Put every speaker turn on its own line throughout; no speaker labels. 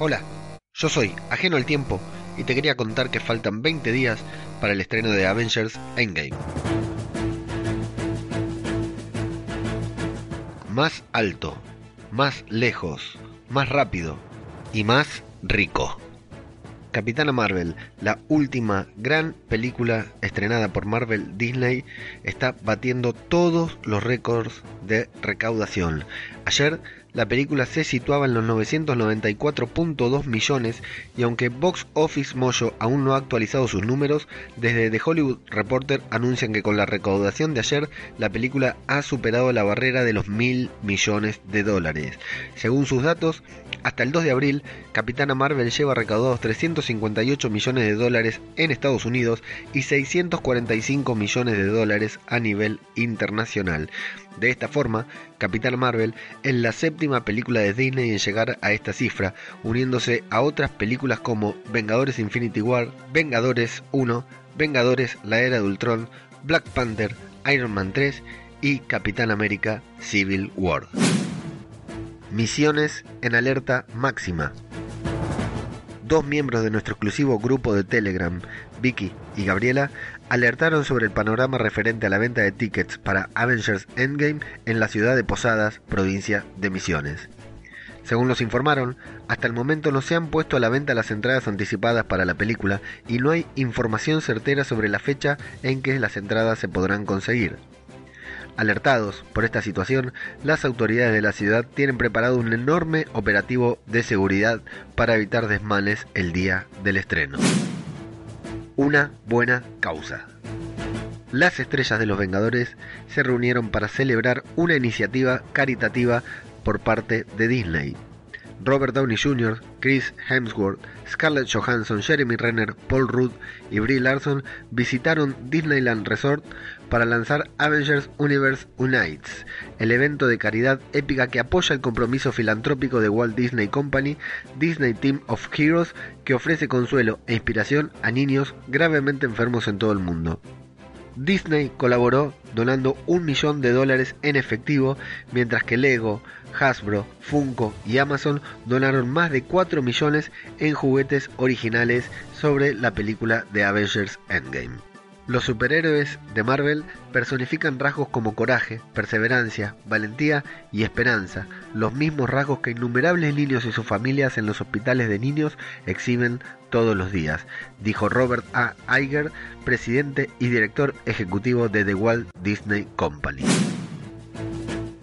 Hola. Yo soy Ajeno al Tiempo y te quería contar que faltan 20 días para el estreno de Avengers Endgame. Más alto, más lejos, más rápido y más rico. Capitana Marvel, la última gran película estrenada por Marvel Disney, está batiendo todos los récords de recaudación. Ayer la película se situaba en los 994.2 millones y aunque Box Office Mojo aún no ha actualizado sus números, desde The Hollywood Reporter anuncian que con la recaudación de ayer la película ha superado la barrera de los mil millones de dólares. Según sus datos, hasta el 2 de abril, Capitana Marvel lleva recaudados 358 millones de dólares en Estados Unidos y 645 millones de dólares a nivel internacional. De esta forma, Capitana Marvel es la séptima película de Disney en llegar a esta cifra, uniéndose a otras películas como Vengadores Infinity War, Vengadores 1, Vengadores La Era de Ultron, Black Panther, Iron Man 3 y Capitán América Civil War. Misiones en alerta máxima. Dos miembros de nuestro exclusivo grupo de Telegram, Vicky y Gabriela, alertaron sobre el panorama referente a la venta de tickets para Avengers Endgame en la ciudad de Posadas, provincia de Misiones. Según los informaron, hasta el momento no se han puesto a la venta las entradas anticipadas para la película y no hay información certera sobre la fecha en que las entradas se podrán conseguir. Alertados por esta situación, las autoridades de la ciudad tienen preparado un enorme operativo de seguridad para evitar desmanes el día del estreno una buena causa. Las estrellas de los Vengadores se reunieron para celebrar una iniciativa caritativa por parte de Disney. Robert Downey Jr., Chris Hemsworth, Scarlett Johansson, Jeremy Renner, Paul Rudd y Brie Larson visitaron Disneyland Resort para lanzar Avengers Universe Unites, el evento de caridad épica que apoya el compromiso filantrópico de Walt Disney Company, Disney Team of Heroes, que ofrece consuelo e inspiración a niños gravemente enfermos en todo el mundo. Disney colaboró donando un millón de dólares en efectivo, mientras que Lego, Hasbro, Funko y Amazon donaron más de 4 millones en juguetes originales sobre la película de Avengers Endgame. Los superhéroes de Marvel personifican rasgos como coraje, perseverancia, valentía y esperanza, los mismos rasgos que innumerables niños y sus familias en los hospitales de niños exhiben todos los días, dijo Robert A. Iger, presidente y director ejecutivo de The Walt Disney Company.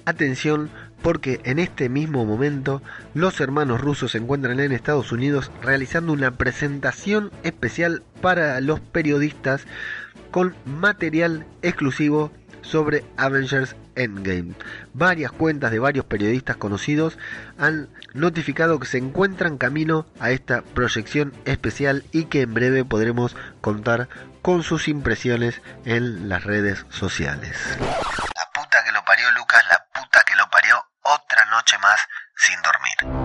Atención porque en este mismo momento los hermanos rusos se encuentran en Estados Unidos realizando una presentación especial para los periodistas con material exclusivo sobre Avengers Endgame. Varias cuentas de varios periodistas conocidos han notificado que se encuentran camino a esta proyección especial y que en breve podremos contar con sus impresiones en las redes sociales.
La puta que lo parió Lucas, la puta que lo parió, otra noche más sin dormir.